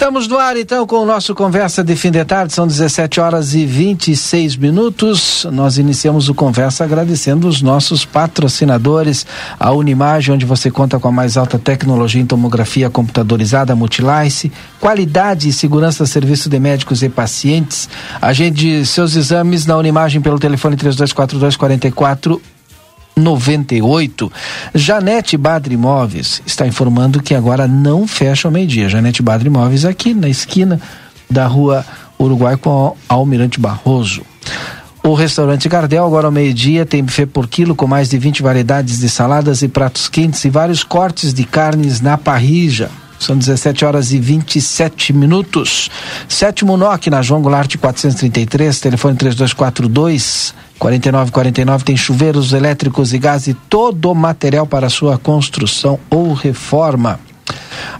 Estamos no ar então com o nosso Conversa de Fim de Tarde, são 17 horas e 26 minutos. Nós iniciamos o Conversa agradecendo os nossos patrocinadores, a Unimagem, onde você conta com a mais alta tecnologia em tomografia computadorizada Multilice, qualidade e segurança serviço de médicos e pacientes. Agende seus exames na Unimagem pelo telefone 3242 44 98. Janete Badri Imóveis está informando que agora não fecha ao meio-dia. Janete Badri Imóveis aqui na esquina da rua Uruguai com Almirante Barroso. O restaurante Gardel, agora ao meio-dia, tem buffet por quilo com mais de 20 variedades de saladas e pratos quentes e vários cortes de carnes na parrija. São 17 horas e 27 minutos. Sétimo NOC na João Goulart 433, telefone 3242 4949 tem chuveiros elétricos e gás e todo o material para sua construção ou reforma.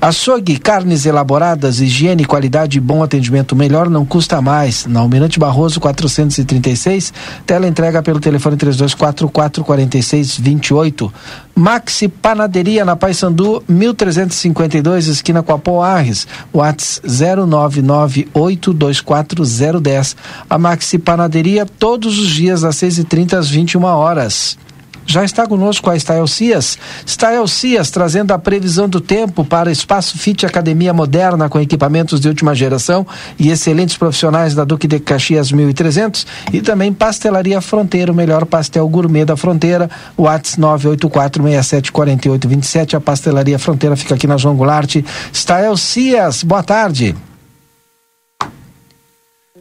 Açougue, carnes elaboradas, higiene, qualidade e bom atendimento melhor não custa mais. Na Almirante Barroso 436, tela entrega pelo telefone 3244 4628. Maxi Panaderia na Paysandu 1352, esquina com a Poarres. Whats 0998240010. A Maxi Panaderia todos os dias às 6h30 às 21 horas. Já está conosco a Stael Cias. Stael Cias trazendo a previsão do tempo para Espaço Fit Academia Moderna com equipamentos de última geração e excelentes profissionais da Duque de Caxias 1300 e também Pastelaria Fronteira, o melhor pastel gourmet da fronteira. Whats 984674827. A Pastelaria Fronteira fica aqui na João Goulart. Stael Cias, boa tarde.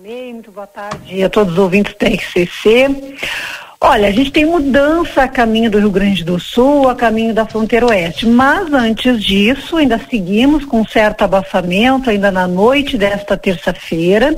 Muito boa tarde a todos os ouvintes da RCC. Olha, a gente tem mudança a caminho do Rio Grande do Sul, a caminho da fronteira oeste, mas antes disso, ainda seguimos com certo abafamento, ainda na noite desta terça-feira.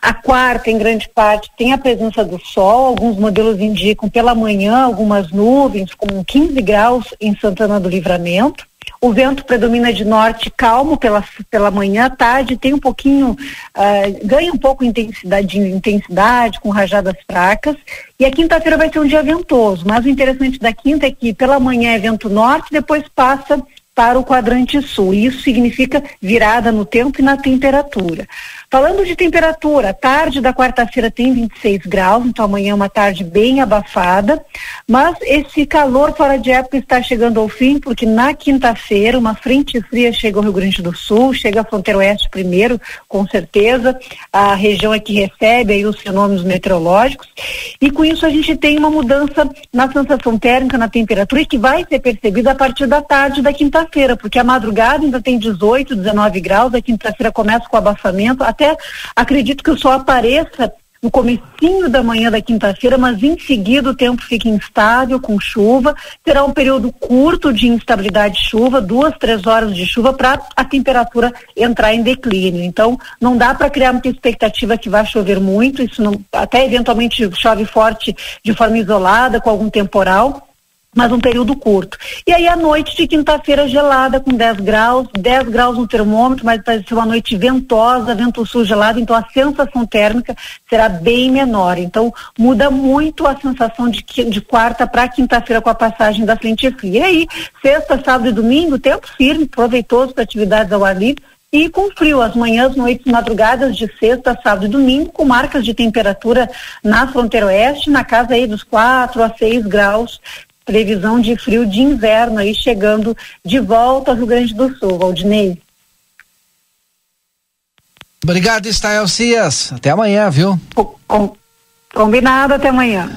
A quarta, em grande parte, tem a presença do sol, alguns modelos indicam pela manhã algumas nuvens, com 15 graus em Santana do Livramento. O vento predomina de norte calmo pela, pela manhã, tarde tem um pouquinho, uh, ganha um pouco intensidade, de intensidade, com rajadas fracas. E a quinta-feira vai ser um dia ventoso, mas o interessante da quinta é que pela manhã é vento norte, depois passa para o quadrante sul. Isso significa virada no tempo e na temperatura. Falando de temperatura, tarde da quarta-feira tem 26 graus, então amanhã é uma tarde bem abafada, mas esse calor fora de época está chegando ao fim, porque na quinta-feira uma frente fria chega ao Rio Grande do Sul, chega à fronteira oeste primeiro, com certeza, a região é que recebe aí os fenômenos meteorológicos, e com isso a gente tem uma mudança na sensação térmica, na temperatura, e que vai ser percebida a partir da tarde da quinta-feira, porque a madrugada ainda tem 18, 19 graus, a quinta-feira começa com abafamento, até acredito que o sol apareça no comecinho da manhã da quinta-feira, mas em seguida o tempo fica instável com chuva. Terá um período curto de instabilidade de chuva, duas, três horas de chuva para a temperatura entrar em declínio. Então, não dá para criar muita expectativa que vai chover muito. Isso não, até eventualmente chove forte de forma isolada com algum temporal mas um período curto. E aí a noite de quinta-feira gelada com 10 graus, 10 graus no termômetro, mas vai ser uma noite ventosa, vento sul gelado, então a sensação térmica será bem menor. Então muda muito a sensação de, de quarta para quinta-feira com a passagem da frente fria. E aí, sexta, sábado e domingo, tempo firme, proveitoso para atividades ao ar livre, e com frio, as manhãs, noites, madrugadas de sexta, sábado e domingo, com marcas de temperatura na fronteira oeste, na casa aí dos 4 a 6 graus previsão de frio de inverno aí chegando de volta ao Rio Grande do Sul, Valdinei. Obrigado, Estael Cias. Até amanhã, viu? Com, combinado, até amanhã.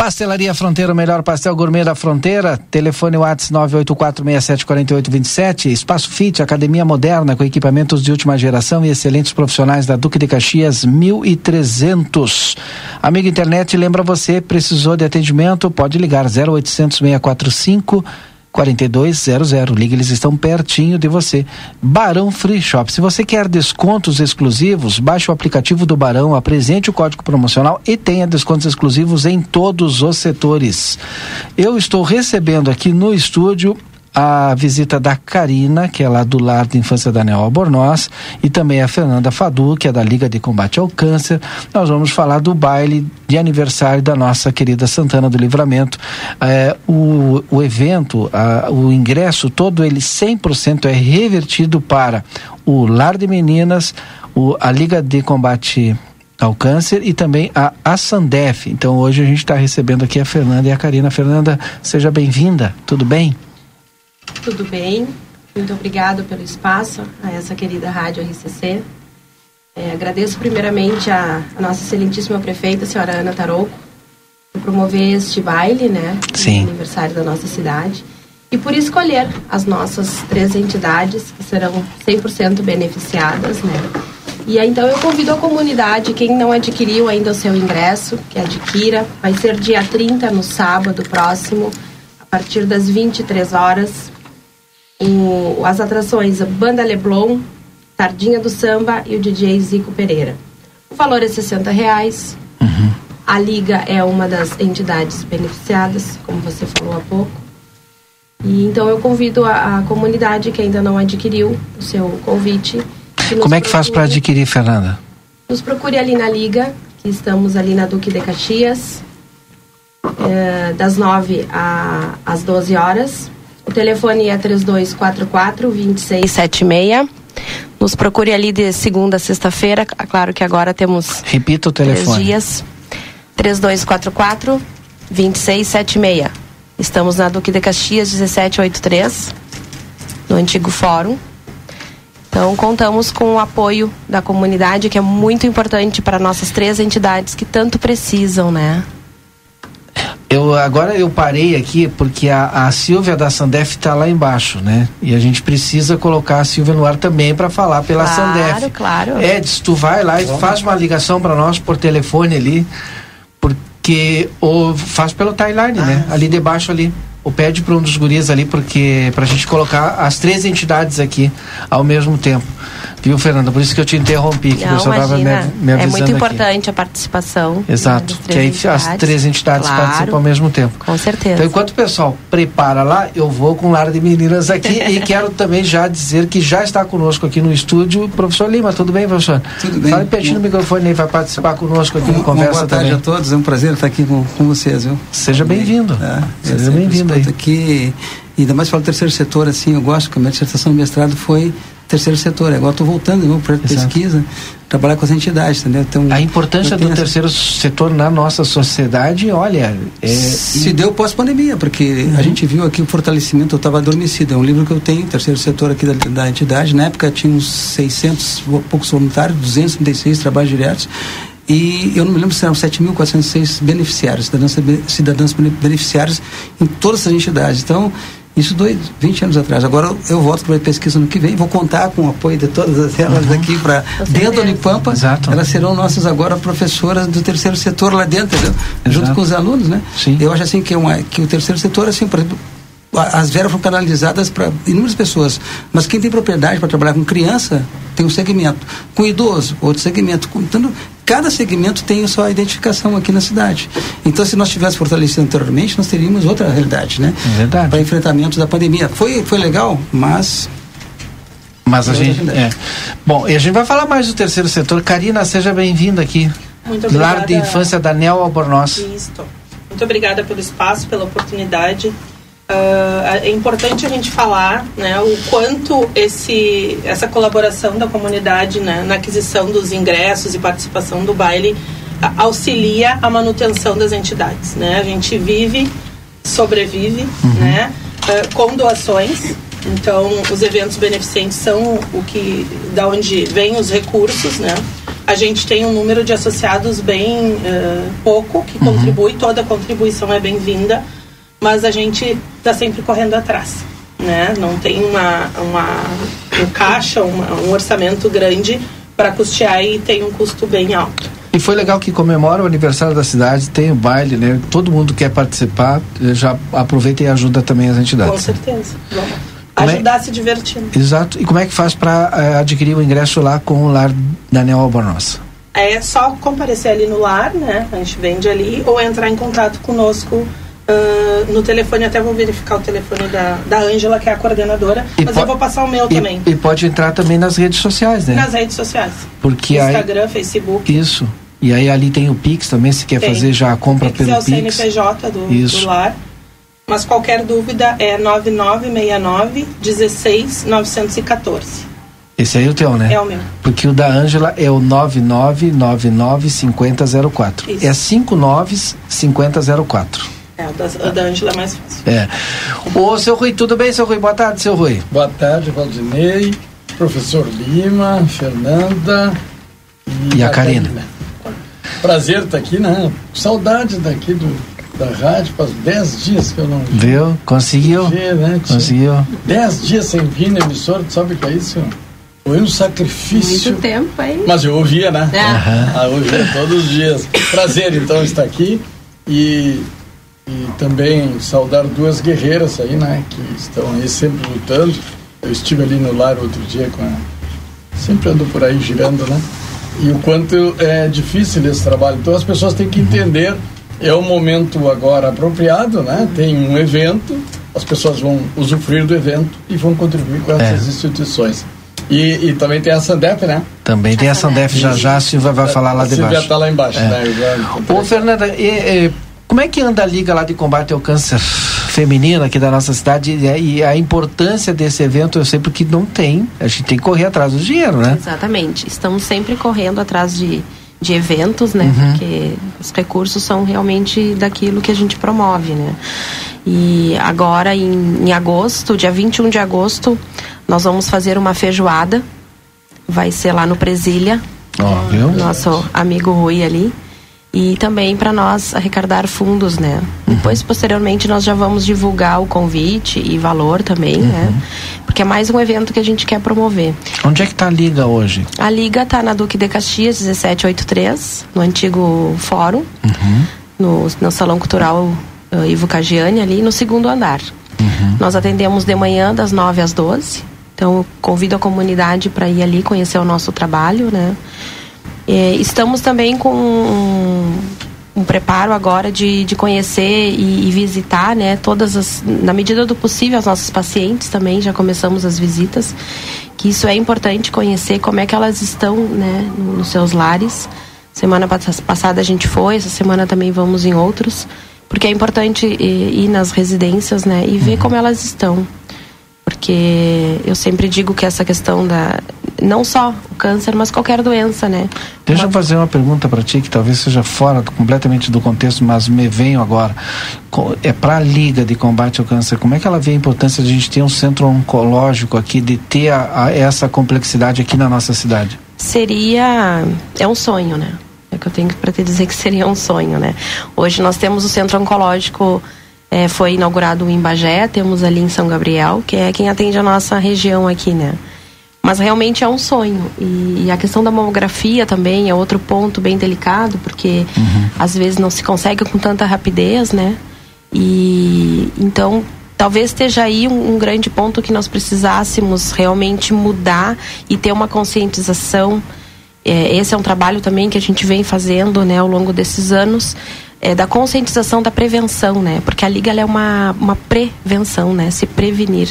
Pastelaria Fronteira, o melhor pastel gourmet da fronteira. Telefone WhatsApp 984674827. Espaço Fit, academia moderna com equipamentos de última geração e excelentes profissionais da Duque de Caxias 1300. Amigo internet, lembra você, precisou de atendimento? Pode ligar 0800 645 4200. Liga, eles estão pertinho de você. Barão Free Shop. Se você quer descontos exclusivos, baixe o aplicativo do Barão, apresente o código promocional e tenha descontos exclusivos em todos os setores. Eu estou recebendo aqui no estúdio a visita da Karina, que é lá do Lar de Infância Daniel Albornoz, e também a Fernanda Fadu, que é da Liga de Combate ao Câncer. Nós vamos falar do baile de aniversário da nossa querida Santana do Livramento. É, o, o evento, a, o ingresso todo, ele 100% é revertido para o Lar de Meninas, o, a Liga de Combate ao câncer e também a, a Sandef. Então hoje a gente está recebendo aqui a Fernanda e a Karina. Fernanda, seja bem-vinda, tudo bem? Tudo bem, muito obrigado pelo espaço a essa querida rádio RCC. É, agradeço primeiramente a, a, nossa excelentíssima prefeita, a senhora Ana Tarouco, por promover este baile, né? Sim. aniversário da nossa cidade. E por escolher as nossas três entidades que serão 100% beneficiadas, né? E aí, então eu convido a comunidade, quem não adquiriu ainda o seu ingresso, que adquira. Vai ser dia 30, no sábado próximo, a partir das 23 horas, o, as atrações Banda Leblon, Tardinha do Samba e o DJ Zico Pereira. O valor é 60 reais. Uhum. A Liga é uma das entidades beneficiadas, como você falou há pouco. E então eu convido a, a comunidade que ainda não adquiriu o seu convite. Como é que faz para adquirir, Fernanda? Nos procure ali na Liga, que estamos ali na Duque de Caxias, é, das 9 às 12 horas. O telefone é 3244-2676. Nos procure ali de segunda a sexta-feira. Claro que agora temos. Repita o telefone. Três dias. 3244-2676. Estamos na Duque de Caxias 1783, no antigo fórum. Então, contamos com o apoio da comunidade, que é muito importante para nossas três entidades que tanto precisam, né? Eu, agora eu parei aqui porque a, a Silvia da Sandef está lá embaixo, né? E a gente precisa colocar a Silvia no ar também para falar pela claro, Sandef. Claro, claro. Edson, tu vai lá e faz uma ligação para nós por telefone ali, porque ou faz pelo timeline, né? ah, né? Ali debaixo ali. Ou pede para um dos guris ali, porque para a gente colocar as três entidades aqui ao mesmo tempo. Viu, Fernanda? Por isso que eu te interrompi, que Não, você estava me, me É muito importante aqui. a participação. Exato, que aí as três entidades claro, participam ao mesmo tempo. Com certeza. Então, enquanto o pessoal prepara lá, eu vou com o Lar de Meninas aqui e quero também já dizer que já está conosco aqui no estúdio o professor Lima. Tudo bem, professor? Tudo bem. Fale pertinho no microfone aí, vai participar conosco aqui no Conversa Boa tarde também. a todos, é um prazer estar aqui com, com vocês, viu? Seja bem-vindo. É, Seja bem-vindo aí. aqui, ainda mais para o terceiro setor, assim, eu gosto que a minha dissertação de mestrado foi terceiro setor. Agora estou voltando de para pesquisa, trabalhar com as entidades, entendeu? Então, a importância do terceiro setor na nossa sociedade, olha... É, se deu pós-pandemia, porque uhum. a gente viu aqui o fortalecimento, eu estava adormecido. É um livro que eu tenho, terceiro setor aqui da, da entidade. Na época tinha uns 600 poucos voluntários, 236 trabalhos diretos. E eu não me lembro se eram 7.406 beneficiários, cidadãos, cidadãos beneficiários em todas as entidades. Então, isso dois, 20 anos atrás. Agora eu volto para a pesquisa no que vem, vou contar com o apoio de todas elas uhum. aqui para dentro do Unipampa. Exato. Elas serão nossas agora professoras do terceiro setor lá dentro, junto com os alunos, né? Sim. Eu acho assim que, uma, que o terceiro setor, assim, por exemplo, as verbas foram canalizadas para inúmeras pessoas. Mas quem tem propriedade para trabalhar com criança tem um segmento. Com idoso, outro segmento. Então, cada segmento tem a sua identificação aqui na cidade. Então, se nós tivéssemos fortalecido anteriormente, nós teríamos outra realidade, né? É verdade. Para enfrentamento da pandemia. Foi, foi legal, mas mas a gente. É. Bom, e a gente vai falar mais do terceiro setor. Karina, seja bem-vinda aqui. Muito obrigada. Lar de Infância Daniel Albornoz. Isso. Muito obrigada pelo espaço, pela oportunidade. Uh, é importante a gente falar né, o quanto esse, essa colaboração da comunidade né, na aquisição dos ingressos e participação do baile auxilia a manutenção das entidades. Né? A gente vive, sobrevive uhum. né, uh, com doações. Então, os eventos beneficentes são o que, da onde vêm os recursos, né? A gente tem um número de associados bem uh, pouco que uhum. contribui, toda contribuição é bem-vinda mas a gente está sempre correndo atrás. Né? Não tem uma, uma, um caixa, uma, um orçamento grande para custear e tem um custo bem alto. E foi legal que comemora o aniversário da cidade, tem o baile, né? Todo mundo quer participar, já aproveita e ajuda também as entidades. Com certeza. Vamos Como é- ajudar se divertindo. Exato. E como é que faz para adquirir o ingresso lá com o lar Daniel Albornoz? É só comparecer ali no lar, né? A gente vende ali, ou entrar em contato conosco ah, no telefone, até vou verificar o telefone da da Ângela, que é a coordenadora, E mas eu vou passar o meu também. E, e pode entrar também nas redes sociais, né? Nas redes sociais. Porque aí. Instagram, Facebook. Isso. E aí ali tem o Pix também, se quer Tem. fazer já a compra que ser pelo o Pix. CNPJ do, Isso. do lar. Mas qualquer dúvida é 9969 16 914. Esse aí é o teu, né? É o meu. Porque o da Ângela é o 99995004. Isso. É 595004. É, da, da Ângela é mais fácil. É. Ô, seu Rui, tudo bem, seu Rui? Boa tarde, seu Rui. Boa tarde, Valdinei, professor Lima, Fernanda E a Karina. Prazer estar aqui, né? Saudade daqui do, da rádio, faz 10 dias que eu não Viu? Conseguiu? vi, né? Conseguiu. 10 dias sem vir na emissora, tu sabe o que é isso? Foi um sacrifício. Muito tempo, hein? Mas eu ouvia, né? É. Ah, eu ouvia todos os dias. Prazer, então, estar aqui e, e também saudar duas guerreiras aí, né? Que estão aí sempre lutando. Eu estive ali no lar outro dia com a... Sempre ando por aí girando, né? E o quanto é difícil esse trabalho. Então as pessoas têm que entender, é o momento agora apropriado, né? Tem um evento, as pessoas vão usufruir do evento e vão contribuir com essas É. instituições. E, e também tem a Sandep, né? Também tem a Sandef já já, a Silvia vai falar lá a Silvia debaixo. está lá embaixo, É. né? Ô, Fernanda, e, e, como é que anda a liga lá de combate ao câncer feminino aqui da nossa cidade e, a- e a importância desse evento? Eu sei porque não tem, a gente tem que correr atrás do dinheiro, né? Exatamente. Estamos sempre correndo atrás de, de eventos, né? Uhum. Porque os recursos são realmente daquilo que a gente promove, né? E agora, em, em agosto, dia 21 de agosto, nós vamos fazer uma feijoada. Vai ser lá no Presília, Ó, viu? nosso amigo Rui ali. E também para nós arrecadar fundos, né? Depois, posteriormente, nós já vamos divulgar o convite e valor também, né? Porque é mais um evento que a gente quer promover. Onde é que tá a liga hoje? A liga está na Duque de Caxias 1783, no antigo fórum, no, no Salão Cultural uh, Ivo Cagiani, ali no segundo andar. Nós atendemos de manhã das 9 às 12. Então, convido a comunidade para ir ali conhecer o nosso trabalho, né? Eh, estamos também com um, um preparo agora de, de conhecer e, e visitar, né? Todas as, na medida do possível, as nossas pacientes também, já começamos as visitas. Que isso é importante conhecer como é que elas estão, né? no- Nos seus lares. Semana pass- passada a gente foi, essa semana também vamos em outros. Porque é importante eh, ir nas residências, né? E ver como elas estão porque eu sempre digo que essa questão da não só o câncer, mas qualquer doença, né? Deixa eu fazer uma pergunta para ti que talvez seja fora completamente do contexto, mas me venho agora. É para a Liga de Combate ao Câncer, como é que ela vê a importância de a gente ter um centro oncológico aqui, de ter a- a- essa complexidade aqui na nossa cidade? seria é um sonho, né? É que eu tenho para te dizer que seria um sonho, né? Hoje nós temos o centro oncológico eh, foi inaugurado em Bagé, temos ali em São Gabriel, que é quem atende a nossa região aqui, né? Mas realmente é um sonho. E, e a questão da mamografia também é outro ponto bem delicado, porque às vezes não se consegue com tanta rapidez, né? E então talvez esteja aí um, um grande ponto que nós precisássemos realmente mudar e ter uma conscientização. É, esse é um trabalho também que a gente vem fazendo né, ao longo desses anos. É, da conscientização da prevenção, né? Porque a liga é uma, uma prevenção, né? Se prevenir.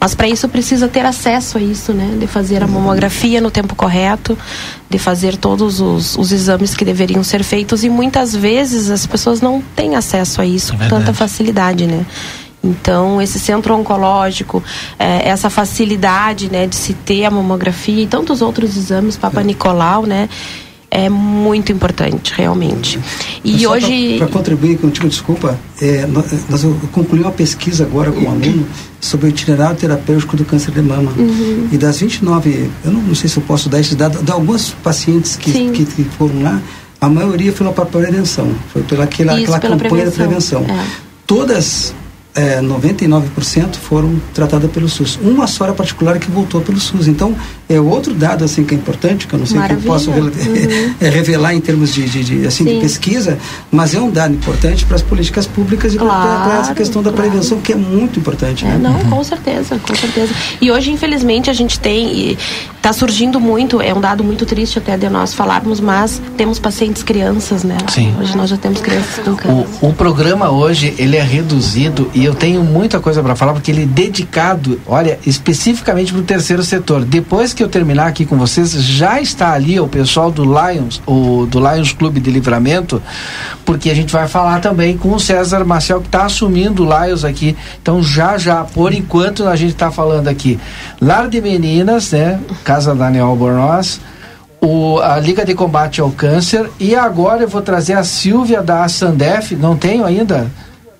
Mas para isso precisa ter acesso a isso, né? De fazer a mamografia no tempo correto, de fazer todos os, os exames que deveriam ser feitos e muitas vezes as pessoas não têm acesso a isso com tanta facilidade, né? Então, esse centro oncológico, eh, essa facilidade né, de se ter a mamografia e tantos outros exames, Papa Nicolau, né? É muito importante, realmente. E Só hoje. Para contribuir contigo, desculpa, é, nó- nós concluímos uma pesquisa agora com um aluno sobre o itinerário terapêutico do câncer de mama. Uhum. E das 29, eu não, não sei se eu posso dar esses dados, de alguns pacientes que, que, que foram lá, a maioria foi para prevenção, foi pela aquela, Isso, aquela pela campanha da prevenção, prevenção. é. Todas é, 99% foram tratadas pelo SUS. Uma só era particular que voltou pelo SUS. Então, é outro dado assim que é importante, que eu não sei Maravilha. que eu posso uhum. é, revelar em termos de, de, de assim, de pesquisa, mas é um dado importante para as políticas públicas e claro, para essa questão da claro. prevenção, que é muito importante. É, né? Não, com certeza, com certeza. E hoje, infelizmente, a gente tem, está surgindo muito, é um dado muito triste até de nós falarmos, mas temos pacientes crianças, né? Sim. Hoje nós já temos crianças com câncer. O, o programa hoje, ele é reduzido e eu tenho muita coisa para falar, porque ele é dedicado, olha, especificamente para o terceiro setor. Depois que eu terminar aqui com vocês, já está ali o pessoal do Lions, o, do Lions Clube de Livramento, porque a gente vai falar também com o César Marcel, que está assumindo o Lions aqui. Então, já, já, por enquanto, a gente está falando aqui. Lar de Meninas, né? Casa Daniel Albornoz. O, a Liga de Combate ao Câncer e agora eu vou trazer a Silvia da Sandef, não tenho ainda,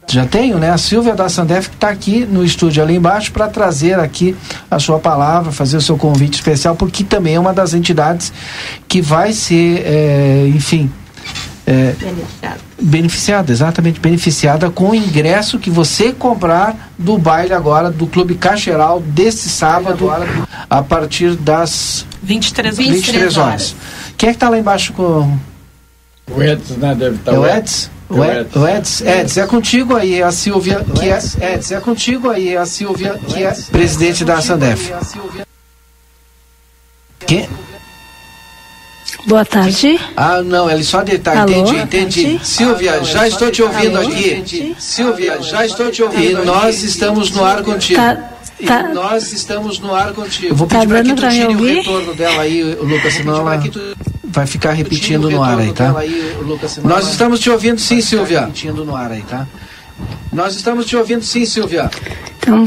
já tenho, né? A Silvia da Sandef que está aqui no estúdio ali embaixo para trazer aqui a sua palavra, fazer o seu convite especial, porque também é uma das entidades que vai ser, é, enfim, é, beneficiada. beneficiada, exatamente, beneficiada com o ingresso que você comprar do baile agora do Clube Cacheral desse sábado a partir das 23, 23, 23 horas. horas. Quem é que está lá embaixo com o Edson, né? Deve estar tá é o Edson? O, Ed, o Eds, Eds, é contigo aí a Silvia, que é, Eds, é contigo aí a Silvia, que é presidente da Sandef. Quem? Boa tarde. Ah, não, ele só detalhe. Alô? Entendi, entendi. Silvia, ah, não, já estou te ouvindo Alô? aqui. Silvia, já estou te ouvindo. E nós estamos no ar contigo. Tá. Tá. E nós estamos no ar contigo. Vou pedir tá para que tu tire o retorno dela aí, Lucas, senão ela vai ficar repetindo no ar aí, tá? Nós estamos te ouvindo sim, Silvia. Repetindo no ar aí, tá? Nós estamos te ouvindo sim, Silvia. Então,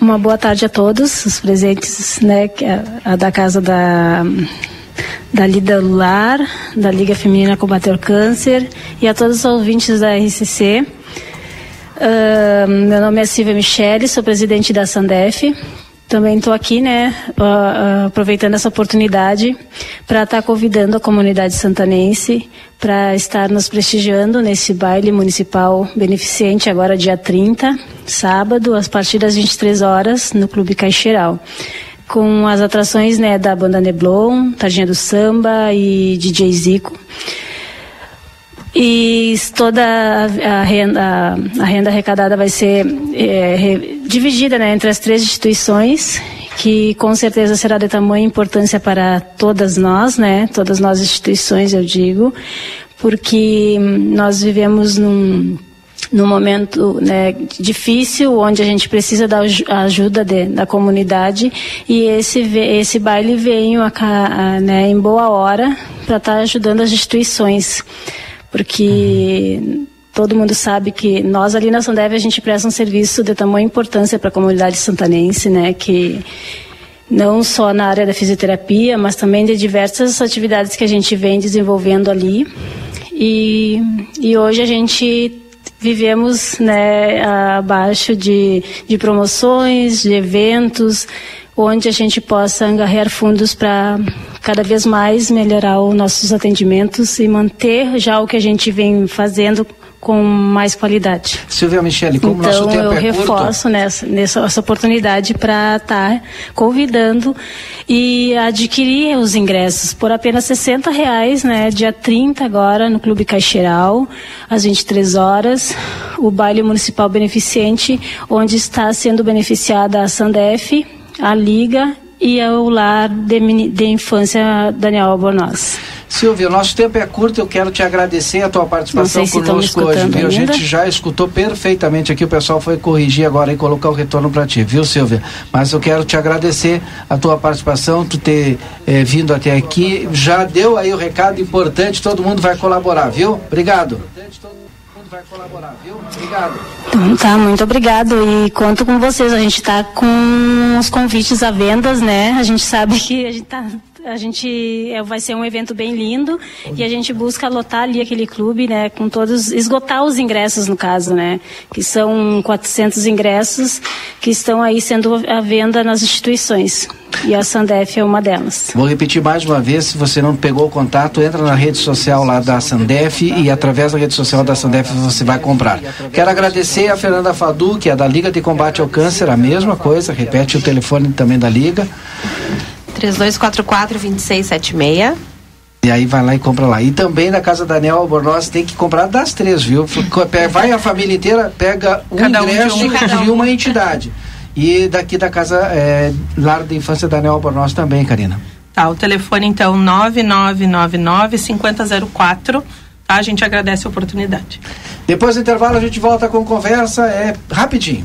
uma boa tarde a todos os presentes, né, é a da casa da da Lida Lular, da Liga Feminina Combater o Câncer e a todos os ouvintes da RCC. Uh, meu nome é Silvia Michele, sou presidente da Sandef. Também estou aqui, né, uh, aproveitando essa oportunidade para estar tá convidando a comunidade santanense para estar nos prestigiando nesse baile municipal beneficente agora dia 30, sábado, a partir das 23 horas, no Clube Caixeiral com as atrações né, da banda Neblon, Tardinha do Samba e DJ Zico. E toda a renda, a renda arrecadada vai ser é, dividida né, entre as três instituições, que com certeza será de tamanha importância para todas nós, né, todas nós instituições, eu digo, porque nós vivemos num num momento né, difícil, onde a gente precisa da ajuda de, da comunidade e esse, esse baile veio a, a, né, em boa hora para estar tá ajudando as instituições, porque uhum. todo mundo sabe que nós ali na Sandev a gente presta um serviço de tamanha importância para a comunidade santanense, né, que não só na área da fisioterapia, mas também de diversas atividades que a gente vem desenvolvendo ali. E, e hoje a gente vivemos né, abaixo de, de promoções, de eventos, onde a gente possa angariar fundos para cada vez mais melhorar os nossos atendimentos e manter já o que a gente vem fazendo com mais qualidade. Silvia Michele, como então, nosso tempo eu é reforço nessa, nessa essa oportunidade para estar tá convidando e adquirir os ingressos por apenas 60 reais, né? Dia 30 agora no Clube Caixeiral, às 23 horas, o baile municipal beneficente, onde está sendo beneficiada a Sandef, a Liga e o lar de, de infância Daniel Albornoz. Silvia, o nosso tempo é curto, eu quero te agradecer a tua participação conosco hoje, viu? A gente já escutou perfeitamente aqui, o pessoal foi corrigir agora e colocar o retorno para ti, viu, Silvia? Mas eu quero te agradecer a tua participação, tu ter eh, vindo até aqui, já deu aí o recado importante, todo mundo vai colaborar, viu? Obrigado vai colaborar, viu? Obrigado. Então tá, muito obrigado e conto com vocês. A gente está com os convites à vendas, né? A gente sabe que a gente tá a gente é, vai ser um evento bem lindo e a gente busca lotar ali aquele clube, né, com todos esgotar os ingressos no caso, né, que são 400 ingressos que estão aí sendo à venda nas instituições. E a Sandef é uma delas. Vou repetir mais uma vez, se você não pegou o contato, entra na rede social lá da Sandef e através da rede social da Sandef você vai comprar. Quero agradecer a Fernanda Fadu, que é da Liga de Combate ao Câncer, a mesma coisa, repete o telefone também da Liga. 3244-2676. E aí vai lá e compra lá. E também na casa da Nel Albornoz tem que comprar das três, viu? Vai a família inteira, pega um Cada um de ingresso um, cada de um. uma entidade. E daqui da casa é, Lar da Infância da Nel Albornoz também, Karina. Tá, o telefone então 9999-5004. Tá? A gente agradece a oportunidade. Depois do intervalo a gente volta com conversa, é rapidinho.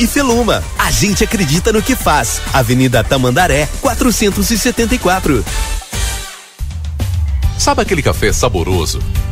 e Feluma. A gente acredita no que faz. Avenida Tamandaré, 474. Sabe aquele café saboroso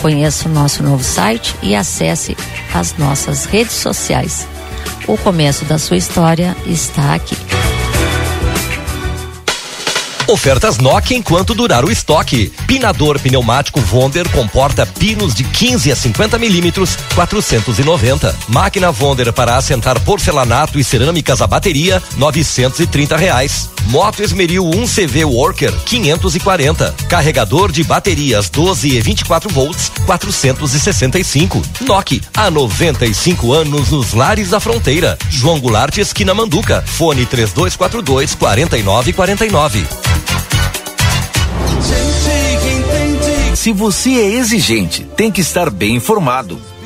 Conheça o nosso novo site e acesse as nossas redes sociais. O começo da sua história está aqui. Ofertas Nokia enquanto durar o estoque. Pinador pneumático Vonder comporta pinos de 15 a 50 milímetros, 490. Máquina Vonder para assentar porcelanato e cerâmicas a bateria, 930 reais. Moto Esmeril 1 CV Worker, 540. Carregador de baterias 12 e 24 volts, 465. Nokia, há 95 anos nos lares da fronteira. João Goulart, esquina Manduca. Fone 3242 4949. Se você é exigente, tem que estar bem informado.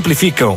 simplificam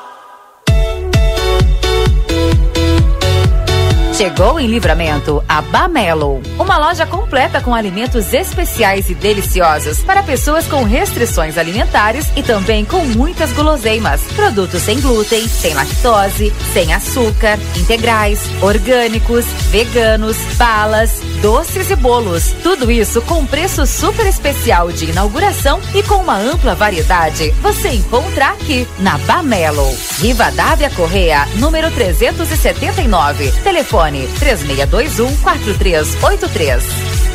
Chegou em Livramento a Bamelo, uma loja completa com alimentos especiais e deliciosos para pessoas com restrições alimentares e também com muitas guloseimas. Produtos sem glúten, sem lactose, sem açúcar, integrais, orgânicos, veganos, balas, doces e bolos. Tudo isso com preço super especial de inauguração e com uma ampla variedade. Você encontra aqui na Bamelo. Riva Dávia Correia, número 379. Telefone 3621 4383.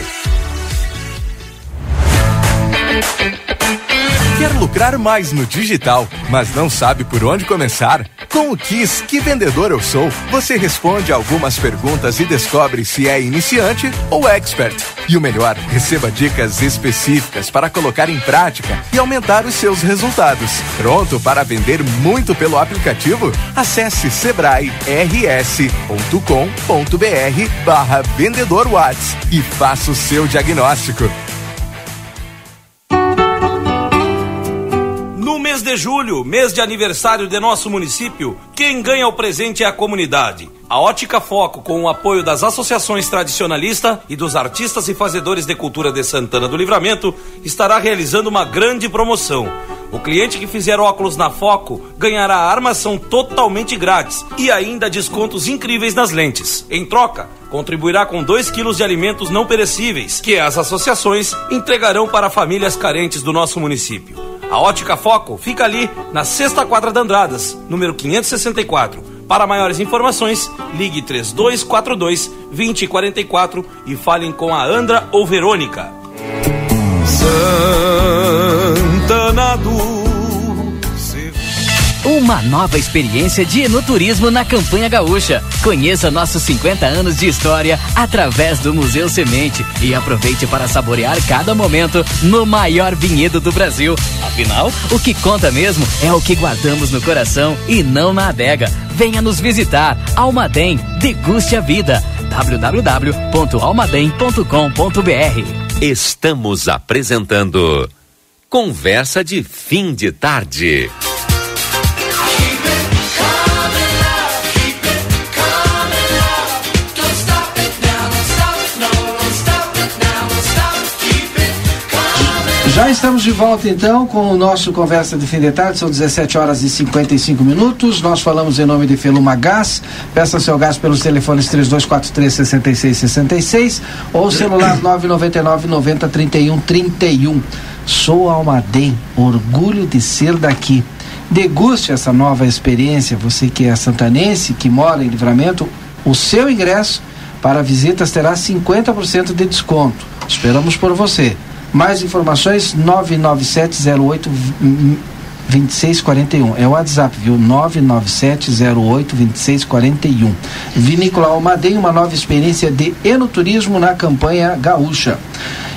Quer lucrar mais no digital, mas não sabe por onde começar? Com o Kiss Que Vendedor Eu Sou, você responde algumas perguntas e descobre se é iniciante ou expert. E o melhor, receba dicas específicas para colocar em prática e aumentar os seus resultados. Pronto para vender muito pelo aplicativo? Acesse sebrae-rs.com.br barra vendedor e faça o seu diagnóstico. Julho, mês de aniversário de nosso município, quem ganha o presente é a comunidade. A Ótica Foco, com o apoio das associações tradicionalistas e dos artistas e fazedores de cultura de Santana do Livramento, estará realizando uma grande promoção. O cliente que fizer óculos na Foco ganhará a armação totalmente grátis e ainda descontos incríveis nas lentes. Em troca, contribuirá com 2 quilos de alimentos não perecíveis, que as associações entregarão para famílias carentes do nosso município. A Ótica Foco fica ali na sexta quadra da Andradas, número 564. Para maiores informações, ligue 3242 2044 e falem com a Andra ou Verônica. Santana do uma nova experiência de enoturismo na campanha gaúcha. Conheça nossos 50 anos de história através do Museu Semente e aproveite para saborear cada momento no maior vinhedo do Brasil. Afinal, o que conta mesmo é o que guardamos no coração e não na adega. Venha nos visitar. Almaden, deguste a vida. www.almaden.com.br Estamos apresentando Conversa de Fim de Tarde. Já estamos de volta então com o nosso Conversa de Fim de Tarde, são 17 horas e 55 minutos. Nós falamos em nome de Feluma Gás. Peça seu gás pelos telefones 3243 6666 ou celular 999 90 31 31. Sou Almaden, orgulho de ser daqui. Deguste essa nova experiência, você que é santanense, que mora em livramento, o seu ingresso para visitas terá 50% de desconto. Esperamos por você. Mais informações 99708 2641. É o WhatsApp, viu? 99708 2641. Vinícola Almaden, uma nova experiência de enoturismo na campanha gaúcha.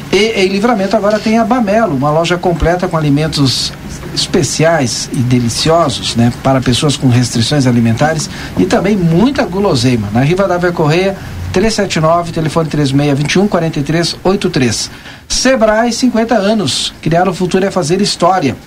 E em livramento agora tem a Bamelo, uma loja completa com alimentos especiais e deliciosos, né, para pessoas com restrições alimentares e também muita guloseima. Na Riva da Correia, 379, telefone 3621 4383. Sebrae, 50 anos. Criar o futuro é fazer história.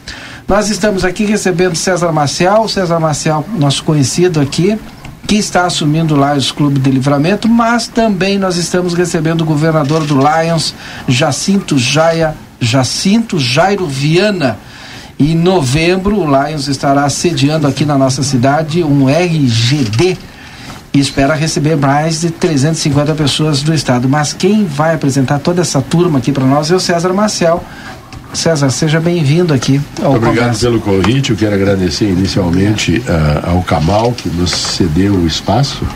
Nós estamos aqui recebendo César Marcial, César Marcial, nosso conhecido aqui, que está assumindo o Lions Clube de Livramento, mas também nós estamos recebendo o governador do Lions, Jacinto Jaia, Jacinto Jairo Viana. E em novembro o Lions estará sediando aqui na nossa cidade um RGD e espera receber mais de 350 pessoas do estado. Mas quem vai apresentar toda essa turma aqui para nós é o César Marcel. César, seja bem-vindo aqui ao Obrigado Conversa. pelo convite. Eu quero agradecer inicialmente uh, ao Camal, que nos cedeu o espaço,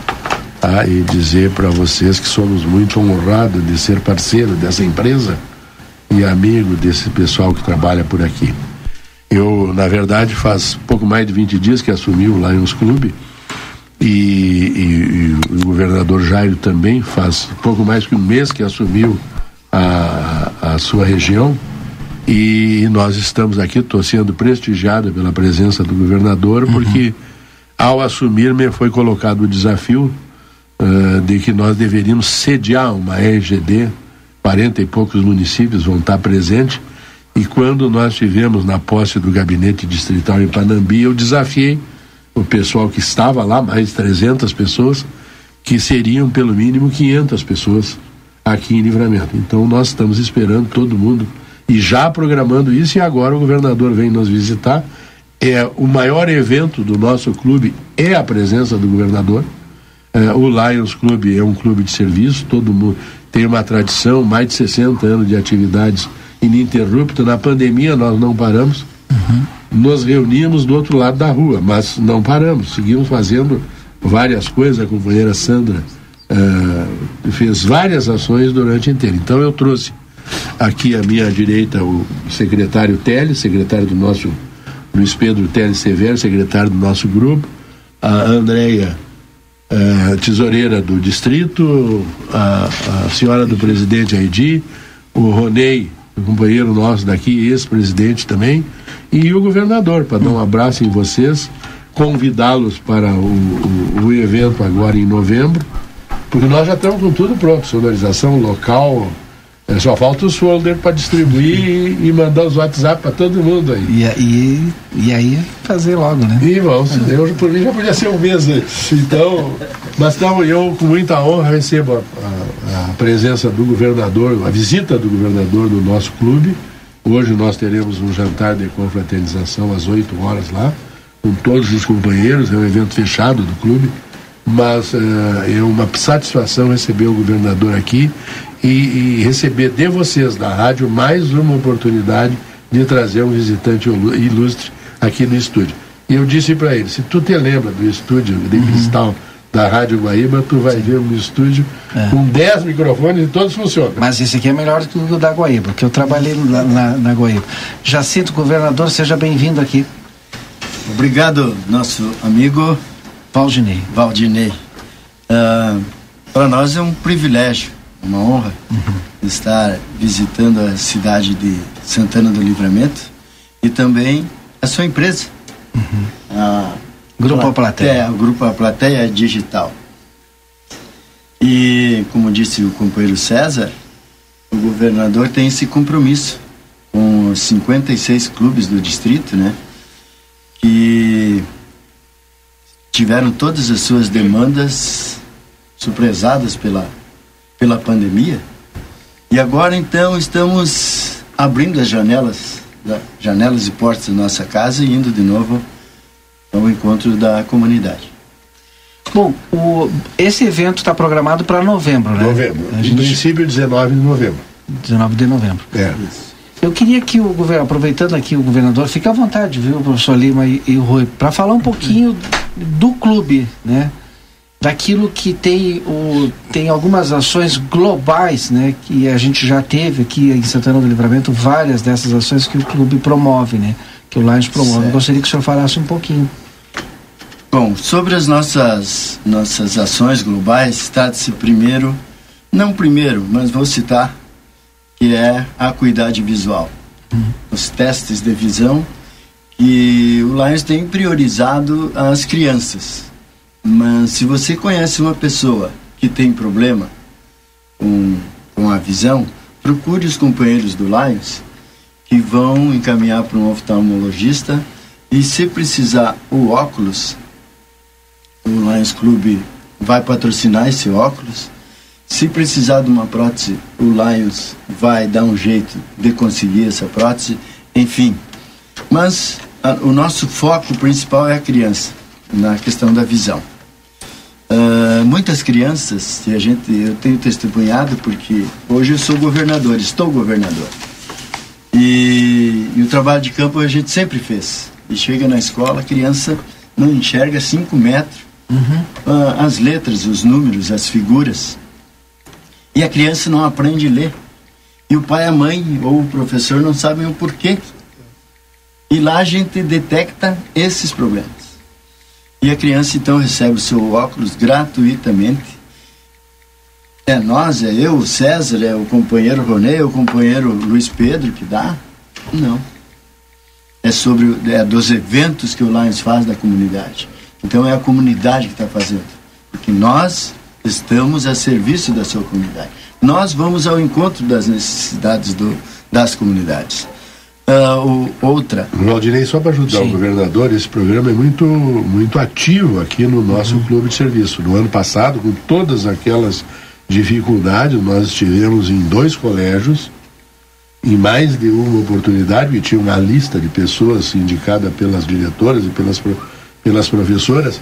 tá? e dizer para vocês que somos muito honrados de ser parceiro dessa empresa e amigo desse pessoal que trabalha por aqui. Eu, na verdade, faz pouco mais de 20 dias que assumi o Lions Clube e, e, e, o governador Jairo também faz pouco mais que um mês que assumiu a, a sua região. E nós estamos aqui, estou sendo prestigiado pela presença do governador, uhum. porque ao assumir me foi colocado o desafio uh, de que nós deveríamos sediar uma RGD, 40 e poucos municípios vão estar presentes, e quando nós tivemos na posse do gabinete distrital em Panambi, eu desafiei o pessoal que estava lá, mais 300 pessoas, que seriam pelo mínimo 500 pessoas aqui em Livramento. Então nós estamos esperando todo mundo e já programando isso e agora o governador vem nos visitar. É o maior evento do nosso clube é a presença do governador. É, o Lions Clube é um clube de serviço, todo mundo tem uma tradição, mais de 60 anos de atividades ininterruptas. Na pandemia nós não paramos. Uhum nos reunimos do outro lado da rua, mas não paramos, seguimos fazendo várias coisas. A companheira Sandra uh, fez várias ações durante o inteiro. Então eu trouxe aqui à minha direita o secretário Teles, secretário do nosso Luiz Pedro Teles Severo, secretário do nosso grupo, a Andréia uh, tesoureira do distrito, a, a senhora do presidente Aidi, o Ronei, companheiro nosso daqui, ex-presidente também, e o governador, para dar um abraço em vocês, convidá-los para o, o, o, evento agora em novembro, porque nós já estamos com tudo pronto, sonorização local, só falta os folders para distribuir e, e, mandar os WhatsApp para todo mundo aí. E, e, e aí fazer logo, né? E vamos, eu por mim já podia ser um mês antes. Então, mas então, eu com muita honra recebo a, a, a presença do governador, a visita do governador no nosso clube Hoje nós teremos um jantar de confraternização às 8 horas lá, com todos os companheiros, é um evento fechado do clube, mas uh, é uma satisfação receber o governador aqui e, e, receber de vocês da rádio mais uma oportunidade de trazer um visitante ilustre aqui no estúdio. E eu disse para ele, se tu te lembra do estúdio de uhum. cristal da Rádio Guaíba, tu vai ver um estúdio é. com 10 microfones e todos funcionam. Mas esse aqui é melhor do que o da Guaíba, porque eu trabalhei na, na, na Guaíba. Jacinto, governador, seja bem-vindo aqui. Obrigado, nosso amigo Valdinei. Valdinei. Uh, Para nós é um privilégio, uma honra uhum. estar visitando a cidade de Santana do Livramento e também a sua empresa. Uhum. Uh, Grupo A Plateia. É, o Grupo A Plateia Digital. E, como disse o companheiro César, o governador tem esse compromisso com os 56 clubes do distrito, né? Que tiveram todas as suas demandas surpresadas pela, pela pandemia. E agora, então, estamos abrindo as janelas, janelas e portas da nossa casa e indo de novo ao encontro da comunidade. Bom, o, esse evento está programado para novembro, né? Novembro. A Em gente, princípio, 19 de novembro. 19 de novembro. É. Eu queria que o governo, aproveitando aqui o governador, fique à vontade, viu, professor Lima e, e o Rui, para falar um pouquinho do clube, né? Daquilo que tem o tem algumas ações globais, né? Que a gente já teve aqui em Santana do Livramento várias dessas ações que o clube promove, né? Que o Lions promove. Certo. gostaria que o senhor falasse um pouquinho. Bom, sobre as nossas, nossas ações globais, trata-se primeiro, não primeiro, mas vou citar, que é a acuidade visual. Os testes de visão que o Lions tem priorizado as crianças. Mas se você conhece uma pessoa que tem problema com, com a visão, procure os companheiros do Lions que vão encaminhar para um oftalmologista e se precisar o óculos, o Lions Clube vai patrocinar esse óculos. Se precisar de uma prótese, o Lions vai dar um jeito de conseguir essa prótese. Enfim, mas a- o nosso foco principal é a criança, na questão da visão. Ah, muitas crianças, e a gente, eu tenho testemunhado porque hoje eu sou governador, estou governador. E, e o trabalho de campo a gente sempre fez. E chega na escola, a criança não enxerga 5 metros ah, as letras, os números, as figuras. E a criança não aprende a ler. E o pai, a mãe ou o professor não sabem o porquê. E lá a gente detecta esses problemas. E a criança então recebe o seu óculos gratuitamente. É nós, é eu, o César, é o companheiro Ronê, é o companheiro Luiz Pedro que dá? Não. É sobre é dos eventos que o Lions faz da comunidade. Então é a comunidade que está fazendo. Porque nós estamos a serviço da sua comunidade. Nós vamos ao encontro das necessidades do, das comunidades. Ah, o- outra. Valdinei, só para ajudar o governador, esse programa é muito, muito ativo aqui no nosso clube de serviço. No ano passado, com todas aquelas dificuldades, nós estivemos em dois colégios, em mais de uma oportunidade, e tinha uma lista de pessoas indicada pelas diretoras e pelas, pelas professoras.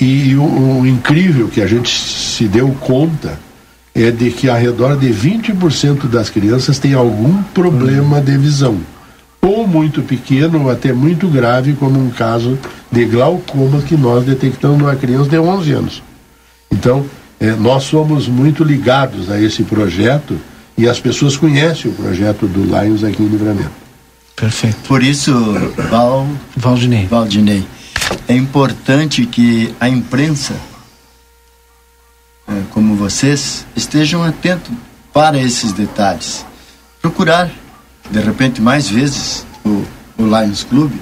E o, o incrível que a gente se deu conta é de que ao redor de 20% das crianças têm algum problema de visão ou muito pequeno ou até muito grave, como um caso de glaucoma que nós detectamos numa criança de 11 anos. Então, eh, nós somos muito ligados a esse projeto e as pessoas conhecem o projeto do Lions aqui em Livramento. Perfeito. Por isso, Val, Valdinei. Valdinei, é importante que a imprensa, eh, como vocês, estejam atentos para esses detalhes. Procurar, de repente, mais vezes o, o Lions Club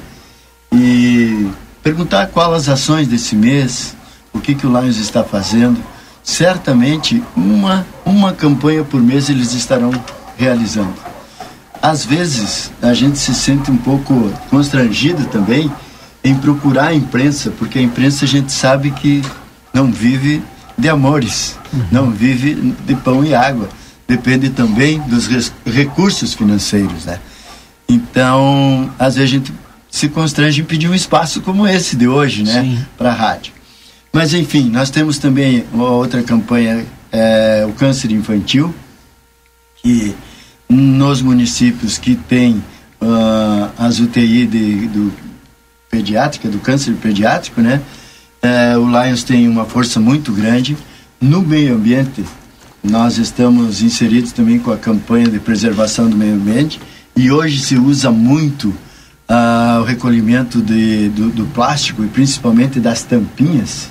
e perguntar quais as ações desse mês, o que, que o Lions está fazendo. Certamente, uma, uma campanha por mês eles estarão realizando. Às vezes, a gente se sente um pouco constrangido também em procurar a imprensa, porque a imprensa a gente sabe que não vive de amores, não vive de pão e água. Depende também dos res- recursos financeiros, né? Então, às vezes a gente se constrange em pedir um espaço como esse de hoje, né? Para a rádio. Mas, enfim, nós temos também uma outra campanha, é, o câncer infantil, que nos municípios que tem ah, as UTI de, do pediátrica, do câncer pediátrico, né? Eh, o Lions tem uma força muito grande. No meio ambiente, nós estamos inseridos também com a campanha de preservação do meio ambiente e hoje se usa muito ah, o recolhimento de, do, do plástico e principalmente das tampinhas.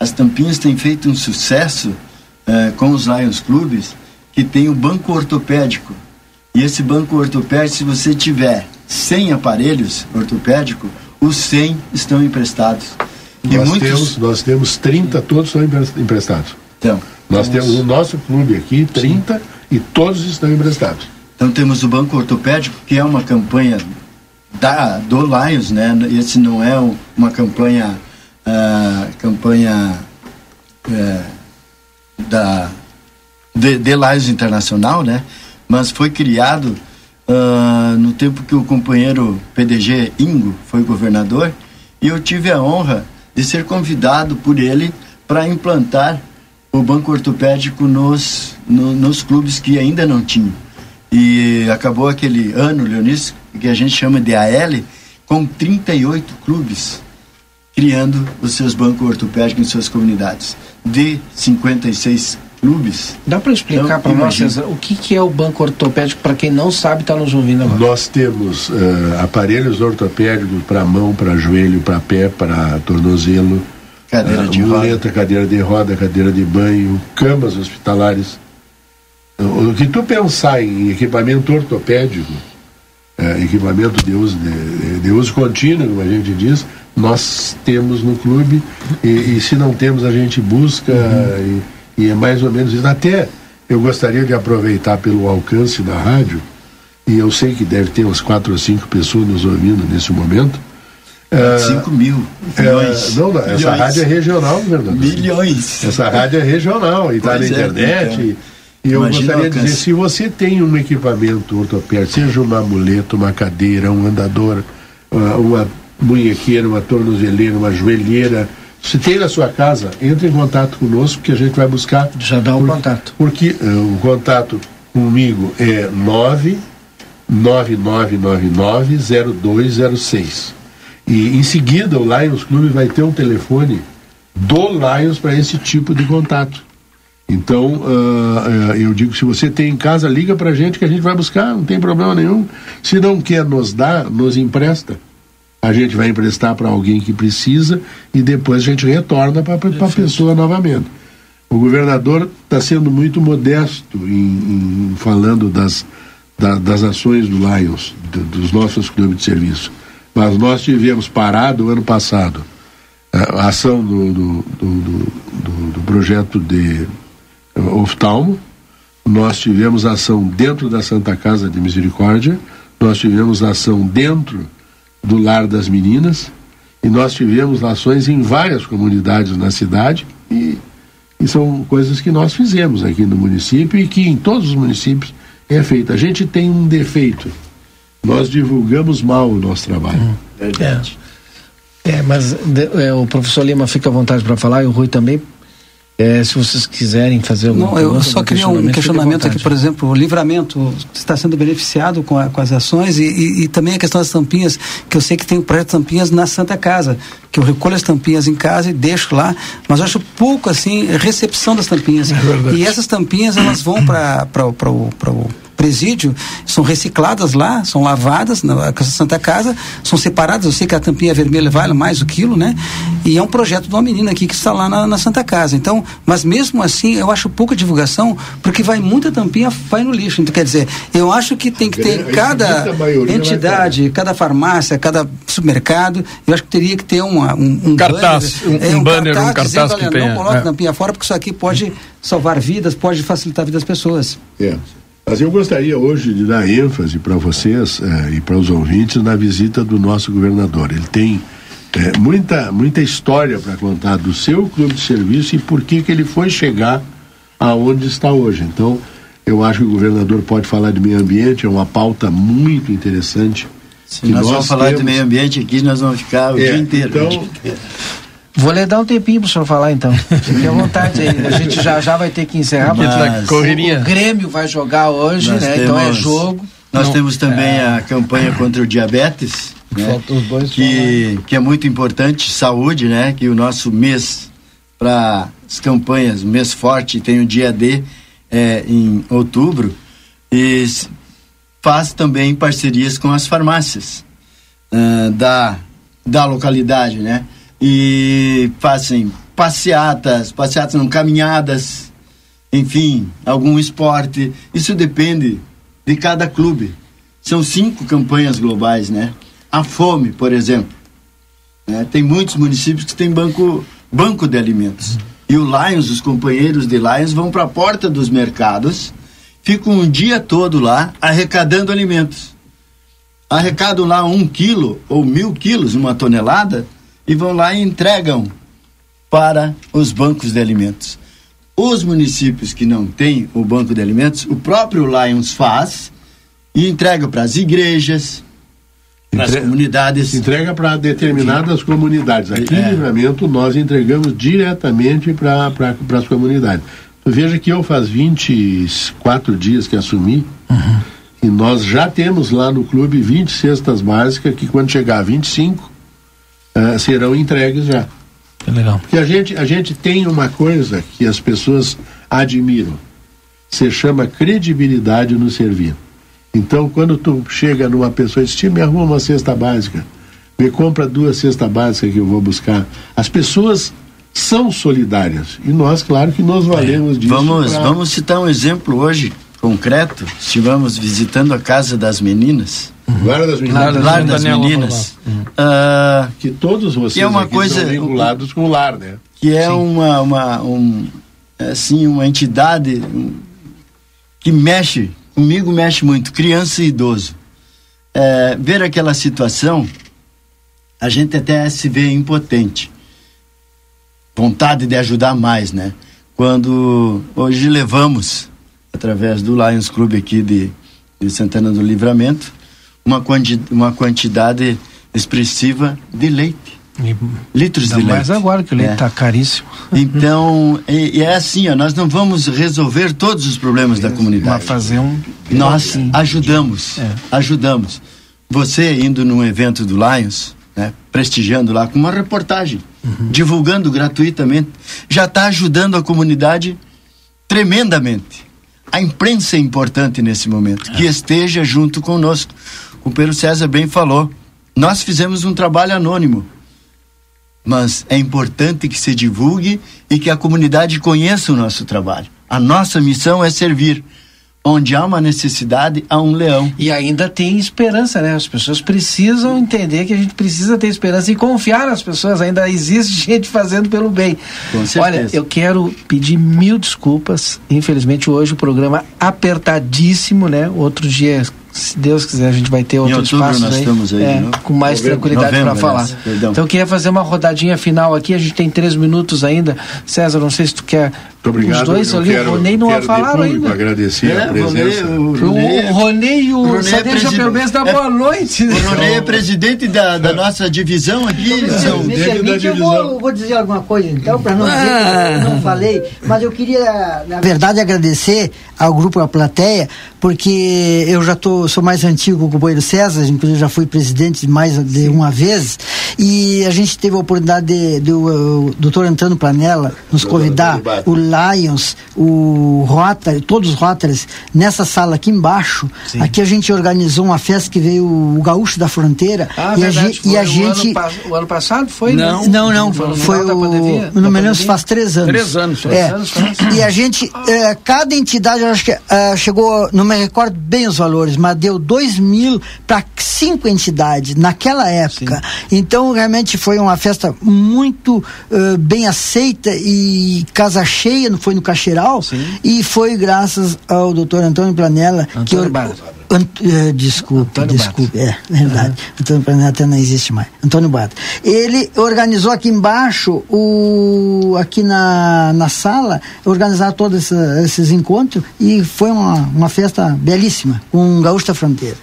As tampinhas têm feito um sucesso eh, com os Lions Clubes que tem o banco ortopédico. E esse banco ortopédico, se você tiver 100 aparelhos ortopédicos, os 100 estão emprestados. E Nós, muitos- temos, nós temos 30, todos são empre- emprestados. Então, nós temos o nosso clube aqui, 30, e todos estão emprestados. Então temos o Banco Ortopédico, que é uma campanha da, do Lions, né? Esse não é um- uma campanha, ah, campanha eh, da, de, de Lions Internacional, né? Mas foi criado ah, no tempo que o companheiro PDG Ingo foi governador, e eu tive a honra de ser convidado por ele para implantar o banco ortopédico nos, no- nos clubes que ainda não tinham. E acabou aquele ano, Leonis, que a gente chama de AL, com 38 clubes criando os seus bancos ortopédicos em suas comunidades. De 56 clubes. Dá para explicar Então, para nós. César, o que, que é o banco ortopédico para quem não sabe está nos ouvindo agora? Nós temos eh, aparelhos ortopédicos para mão, para joelho, para pé, para tornozelo, Cadeira ah, de muleta, cadeira de roda, cadeira de banho, camas hospitalares. O que tu pensar em equipamento ortopédico, eh, equipamento de uso, de, de uso contínuo, como a gente diz, nós temos no clube e, e se não temos a gente busca e, e é mais ou menos isso. Até eu gostaria de aproveitar pelo alcance da rádio, e eu sei que deve ter umas quatro ou cinco pessoas nos ouvindo nesse momento. 5 mil. É, Milhões. não, não, essa Milhões. rádio é regional, governador. Milhões. Essa rádio é regional e está na é, internet. então. e, eu Imagina gostaria de dizer, se você tem um equipamento ortopédico, seja uma muleta, uma cadeira, um andador, uma, uma munhequeira, uma tornozeleira, uma joelheira, se tem na sua casa, entre em contato conosco que a gente vai buscar. Já dá o contato. Porque eh, o contato comigo é 9 99990206. E em seguida o Lions Clube vai ter um telefone do Lions para esse tipo de contato. Então, ah, ah, eu digo, se você tem em casa, liga para a gente que a gente vai buscar, não tem problema nenhum. Se não quer nos dar, nos empresta. A gente vai emprestar para alguém que precisa e depois a gente retorna para a pessoa novamente. O governador está sendo muito modesto em, em falando das, da- das ações do Lions, do- dos nossos clubes de serviço. Mas nós tivemos parado ano passado a, ação do, do, do, do- do- do projeto de eh, oftalmo, nós tivemos ação dentro da Santa Casa de Misericórdia, nós tivemos ação dentro do Lar das Meninas e nós tivemos ações em várias comunidades na cidade e, e são coisas que nós fizemos aqui no município e que em todos os municípios é feito. A gente tem um defeito. Nós divulgamos mal o nosso trabalho. Verdade. É, mas de- é, o professor Lima fica à vontade para falar e o Rui também. É, se vocês quiserem fazer alguma Não, eu só queria um questionamento aqui, por exemplo, o livramento está sendo beneficiado com, a- com as ações e, e- e também a questão das tampinhas, que eu sei que tem o projeto de tampinhas na Santa Casa, que eu recolho as tampinhas em casa e deixo lá, mas eu acho pouco assim recepção das tampinhas. e essas tampinhas elas vão para o presídio, são recicladas lá, são lavadas na Casa Santa Casa, são separadas, eu sei que a tampinha vermelha vale mais o quilo, né? E é um projeto de uma menina aqui que está lá na, na Santa Casa. Então, mas mesmo assim, eu acho pouca divulgação, porque vai muita tampinha, vai no lixo. Então, quer dizer, eu acho que tem que ter cada vai entidade, cada farmácia, cada supermercado, eu acho que teria que ter uma, um, um Cartaz, banner, um- um banner, um cartaz dizendo, que olha, tenha, Não coloque é. tampinha fora, porque isso aqui pode salvar vidas, pode facilitar a vida das pessoas. É. Mas eu gostaria hoje de dar ênfase para vocês eh, e para os ouvintes na visita do nosso governador. Ele tem eh, muita, muita história para contar do seu clube de serviço e por que, que ele foi chegar aonde está hoje. Então, eu acho que o governador pode falar de meio ambiente, é uma pauta muito interessante. Se que nós, vamos falar temos- de meio ambiente aqui, nós vamos ficar o É, dia inteiro. então- Vou lhe dar um tempinho para o senhor falar então. Fique à vontade aí. A gente já já vai ter que encerrar. Mas- correria. O Grêmio vai jogar hoje, Nós né? Então é temos- jogo. Nós Não- temos também É. a campanha contra o diabetes, né? Os dois que, que é muito importante, saúde, né? Que o nosso mês para as campanhas, mês forte, tem o dia D é, em outubro, e faz também parcerias com as farmácias ah, da, da localidade, né? E fazem passeatas, passeatas não, caminhadas, enfim, algum esporte. Isso depende de cada clube. São cinco campanhas globais, né? A fome, por exemplo. né? Tem muitos municípios que têm banco, banco de alimentos. E o Lions, os companheiros de Lions, vão para a porta dos mercados, ficam um dia todo lá arrecadando alimentos. Arrecadam lá um quilo ou mil quilos, uma tonelada, e vão lá e entregam para os bancos de alimentos. Os municípios que não têm o banco de alimentos, o próprio Lions faz E entrega para as igrejas, nas Entre- comunidades. Entrega para determinadas comunidades. Aqui É. em Livramento nós entregamos diretamente para pra, as comunidades. Veja que eu faz 24 dias que assumi e nós já temos lá no clube 20 cestas básicas que quando chegar a 25 eh, serão entregues já. Que legal. Porque a gente, a gente tem uma coisa que as pessoas admiram. Se chama credibilidade no servir. Então, quando tu chega numa pessoa e diz, "Tia, me arruma uma cesta básica, me compra duas cestas básicas que eu vou buscar. As pessoas são solidárias. E nós, claro que nos valemos disso. Vamos, pra- vamos citar um exemplo hoje concreto. Estivemos visitando a casa das meninas. Lar das Meninas. Lar, Lar das Meninas. Ah, que todos vocês que é uma aqui coisa são vinculados com o lar, né? que é uma uma um, assim uma entidade que mexe comigo mexe muito criança e idoso É, ver aquela situação a gente até se vê impotente vontade de ajudar mais né quando hoje levamos através do Lions Club aqui de, de Santana do Livramento uma, quanti, uma quantidade expressiva de leite litros de leite mais agora que o leite É. está caríssimo. então, e, e é assim, ó, nós não vamos resolver todos os problemas da comunidade. Mas fazer um. Nós ajudamos, ajudamos. Você indo num evento do Lions, né, prestigiando lá com uma reportagem, divulgando gratuitamente, já está ajudando a comunidade tremendamente. A imprensa é importante nesse momento, que esteja junto conosco. O Pedro César bem falou. Nós fizemos um trabalho anônimo, mas é importante que se divulgue e que a comunidade conheça o nosso trabalho. A nossa missão é servir. Onde há uma necessidade, há um leão. E ainda tem esperança, né? As pessoas precisam entender que a gente precisa ter esperança e confiar nas pessoas. Ainda existe gente fazendo pelo bem. Com certeza. Olha, eu quero pedir mil desculpas. Infelizmente, hoje o programa apertadíssimo, né? Outro dia, se Deus quiser, a gente vai ter outros nós aí, aí é, com mais Novembro, tranquilidade para falar. Então, eu queria fazer uma rodadinha final aqui. A gente tem três minutos ainda. César, não sei se tu quer. Muito obrigado. Os dois eu ali, quero, o Ronei não quero de falaram ainda. agradecer É, a presença. o O Ronei e o, é deixa presidente- pelo menos dar é- boa noite. né? O Ronei é presidente da, da nossa divisão aqui. São Me permite, eu vou, vou dizer alguma coisa então, para não dizer que eu não falei, mas eu queria, na verdade, agradecer ao grupo A Plateia, porque eu já tô, sou mais antigo que o companheiro César, inclusive já fui presidente mais de uma vez, e a gente teve a oportunidade de, de o doutor Antônio Planella nos convidar, o Lions, o Rotary, todos os Rotaries, nessa sala aqui embaixo, aqui a gente organizou uma festa que veio o Gaúcho da Fronteira, Ah, e, a verdade, gente, foi e a o gente ano pa- o ano passado foi? não, né? não, não, Foi no foi final da pandemia? o. Não me lembro se faz três anos. Três anos, é. três anos, faz. E a gente, é, cada entidade, acho que é, chegou, não me recordo bem os valores, mas deu dois mil para cinco entidades naquela época. Então, realmente foi uma festa muito eh, bem aceita e casa cheia, não foi no Caxeiral. E foi graças ao doutor Antônio Planella. que Antônio Bada. Ant, eh, desculpe, Antônio desculpe, é verdade. Antônio Planella até não existe mais. Antônio Bada. Ele organizou aqui embaixo, o, aqui na, na sala, organizar todos essa- esses encontros e foi uma, uma festa belíssima, com o Gaúcho da Fronteira.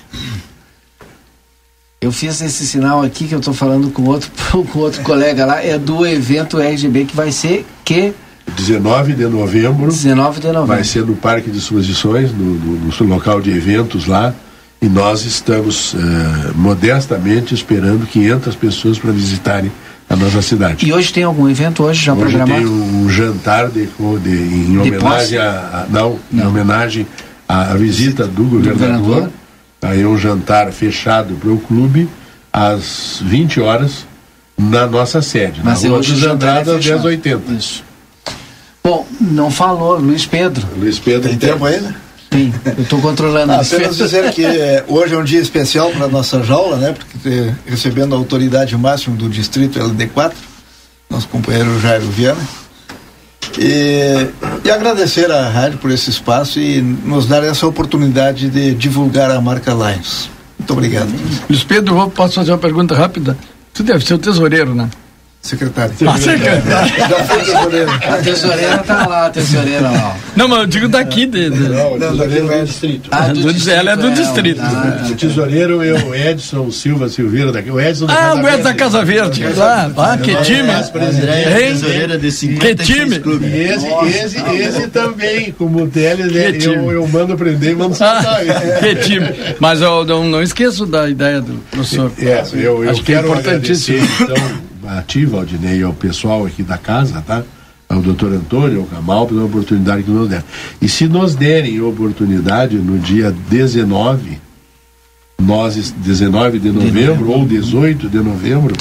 Eu fiz esse sinal aqui que eu estou falando com outro, com outro colega lá, é do evento RGB que vai ser que 19 de novembro. 19 de novembro. Vai ser no Parque de Exposições, no, no, no local de eventos lá. E nós estamos eh, modestamente esperando 500 pessoas para visitarem a nossa cidade. E hoje tem algum evento hoje já Hoje programado? tem um jantar de, de- em homenagem a, a- não, em homenagem à, à visita do governador. governador. Aí é um jantar fechado para o clube às 20 horas na nossa sede, Mas na Rua dos é Andradas, fechado. 1080. Isso. Bom, não falou, Luiz Pedro. Luiz Pedro Tem tempo ainda? Tem, eu estou controlando. Ah, apenas Pedro. dizer que eh, hoje é um dia especial para a nossa jaula, né? Porque recebendo a autoridade máxima do distrito LD4, nosso companheiro Jairo Viana. E, e agradecer à rádio por esse espaço e nos dar essa oportunidade de divulgar a marca Lions. Muito obrigado. Luiz Pedro, posso fazer uma pergunta rápida? Tu deve ser o tesoureiro, né? Secretário. Ah. Já foi tesoureiro. A tesoureira tá lá, a tesoureira lá. Não, mas eu digo daqui. De, de... Não, não é distrito. Ah, do distrito ela é do distrito. Ah, o tesoureiro é o Edson Silva Silveira daqui. O Edson da ah, Casa o Edson da Casa Verde. Lá, ah, que time. tesoureira de 56 Que time. clubes. E esse, esse, esse também, como o Teles, né, eu, eu mando prender e mando Ah, soltar. que time. Mas eu não, não esqueço da ideia do professor. É, eu, eu Acho que é importantíssimo. agradecer, então, a ti, Valdinei, e ao pessoal aqui da casa, tá? Ao doutor Antônio, ao Camal, pela oportunidade que nos deram. E se nos derem oportunidade no dia 19, nós, 19 de novembro ou 18 de novembro,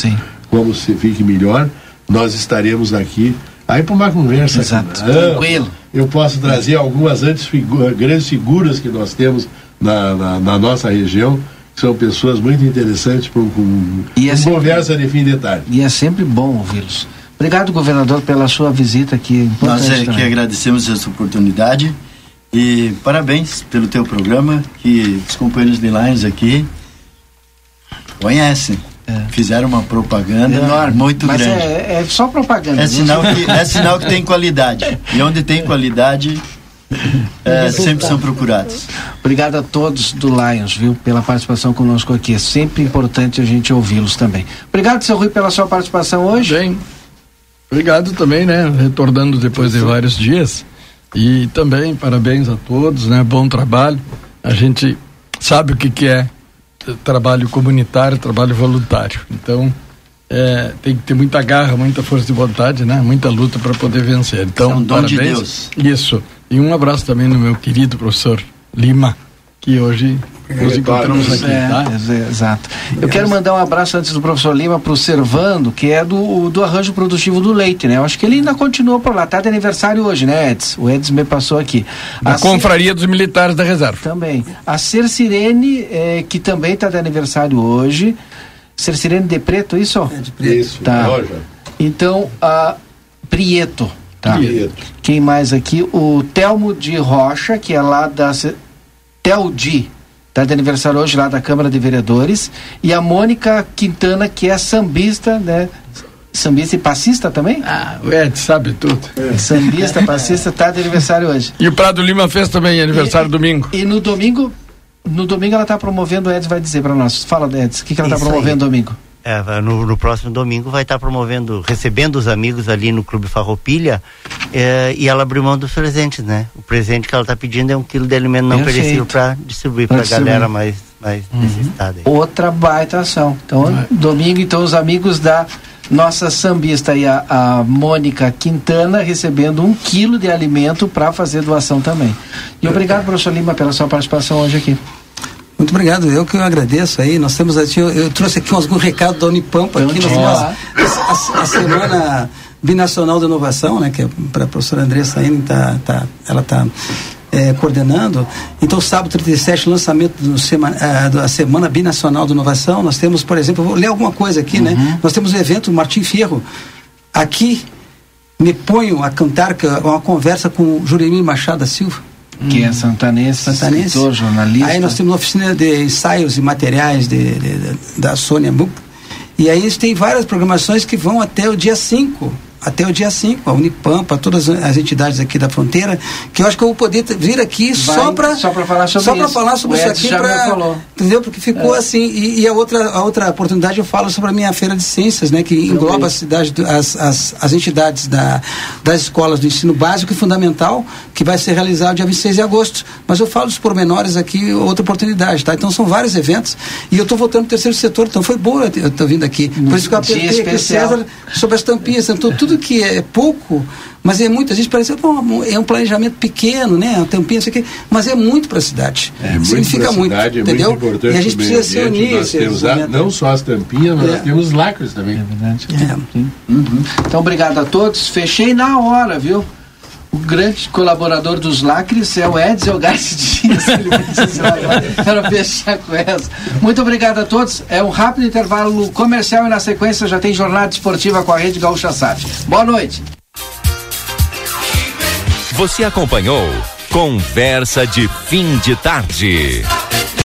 como se fique melhor, nós estaremos aqui aí para uma conversa. Exato, aqui. Não, tranquilo. Eu posso trazer algumas antes figu- grandes figuras que nós temos na, na, na nossa região, são pessoas muito interessantes para um, um, E é uma sempre- conversa de fim de tarde. E é sempre bom ouvi-los. Obrigado, governador, pela sua visita aqui. Nós é que agradecemos essa oportunidade e parabéns pelo teu programa que os companheiros de Lions aqui conhecem. Fizeram uma propaganda Enorme. muito Mas grande. É, é só propaganda. É sinal, que, é sinal que tem qualidade. E onde tem qualidade, é, sempre são procurados. Obrigado a todos do Lions, viu, pela participação conosco aqui. É sempre importante a gente ouvi-los também. Obrigado, seu Rui, pela sua participação hoje. Bem, obrigado também, né? Retornando depois de vários dias. E também parabéns a todos, né? Bom trabalho. A gente sabe o que, que é trabalho comunitário, trabalho voluntário. Então, é, tem que ter muita garra, muita força de vontade, né? Muita luta para poder vencer. Então, É um dom parabéns. de Deus. Isso. E um abraço também no meu querido professor Lima, que hoje nos encontramos aqui, É, tá? é, exato. Eu quero mandar um abraço antes do professor Lima para o Servando, que é do, do arranjo produtivo do leite, né? Eu acho que ele ainda continua por lá. Tá de aniversário hoje, né, Eds? O Eds me passou aqui. Da A Cer- Confraria dos Militares da Reserva. Também. A Ser Sirene, eh, que também está de aniversário hoje. Ser Sirene de Preto, isso? É de Preto. Isso, tá. loja. Então, a Prieto. Tá. Prieto. Quem mais aqui? O Telmo de Rocha, que é lá da. Teldi. Está de aniversário hoje lá da Câmara de Vereadores. E a Mônica Quintana, que é sambista, né? Sambista e passista também? Ah, o Ed sabe tudo. Sambista, passista, está de aniversário hoje. E o Prado Lima fez também aniversário domingo. E no domingo, no domingo ela está promovendo, o Eds vai dizer para nós. Fala, Eds, o que, que ela está promovendo aí. domingo? É, no, no próximo domingo vai estar promovendo, recebendo os amigos ali no Clube Farroupilha é, e ela abriu mão dos presentes, né? O presente que ela está pedindo é um quilo de alimento não Perfeito. perecível para distribuir para a galera mais, mais necessitada. aí. Outra baita ação. Então, domingo, então, os amigos da nossa sambista e a, a Mônica Quintana recebendo um quilo de alimento para fazer doação também. E obrigado, professor Lima, pela sua participação hoje aqui. Muito obrigado, eu que eu agradeço aí. Nós temos aqui, eu, eu trouxe aqui alguns recados da Unipampa aqui. Nós temos a, a- a semana binacional de inovação, né? Que é para a professora Andressa ainda tá, tá, ela está coordenando. Então, sábado 37, lançamento do ah, da Semana Binacional de Inovação. Nós temos, por exemplo, vou ler alguma coisa aqui, né? Nós temos o evento Martim Fierro. Aqui me ponho a cantar é uma conversa com o Juremir Machado da Silva. Que é santanense, Santanense. escritor, jornalista. Aí nós temos uma oficina de ensaios e materiais de, de- de- da Sônia Buch. E aí têm várias programações que vão até o dia 5. Até o dia 5, a Unipampa, todas as entidades aqui da fronteira, que eu acho que eu vou poder vir aqui Vai, só para só pra falar sobre só para falar sobre O isso aqui falou. entendeu? Porque ficou É. assim e, e a outra a outra oportunidade eu falo sobre a minha feira de ciências, né, que engloba a cidade do- as, as, as entidades da, das escolas do ensino básico e fundamental, que vai ser realizado dia 26 de agosto. Mas eu falo dos pormenores aqui, outra oportunidade, tá? Então são vários eventos e eu estou voltando para o terceiro setor, então foi boa eu estou vindo aqui. Por isso que eu apertei aqui. César sobre as tampinhas, então tudo que é pouco, mas é muito, a gente parece que é um- planejamento pequeno, né? Uma tampinha, isso aqui, mas é muito para a cidade. É muito Significa muito, cidade, é muito importante e a gente precisa se unir. Nós temos a- movimento. não só as tampinhas, mas É. nós temos lacres também. É verdade. É. Então, obrigado a todos. Fechei na hora, viu? O grande colaborador dos lacres é o precisou agora para fechar com essa. Muito obrigado a todos. É um rápido intervalo comercial e na sequência já tem jornada esportiva com a Rede Gaúcha Sat. Boa noite. Você acompanhou Conversa de Fim de Tarde.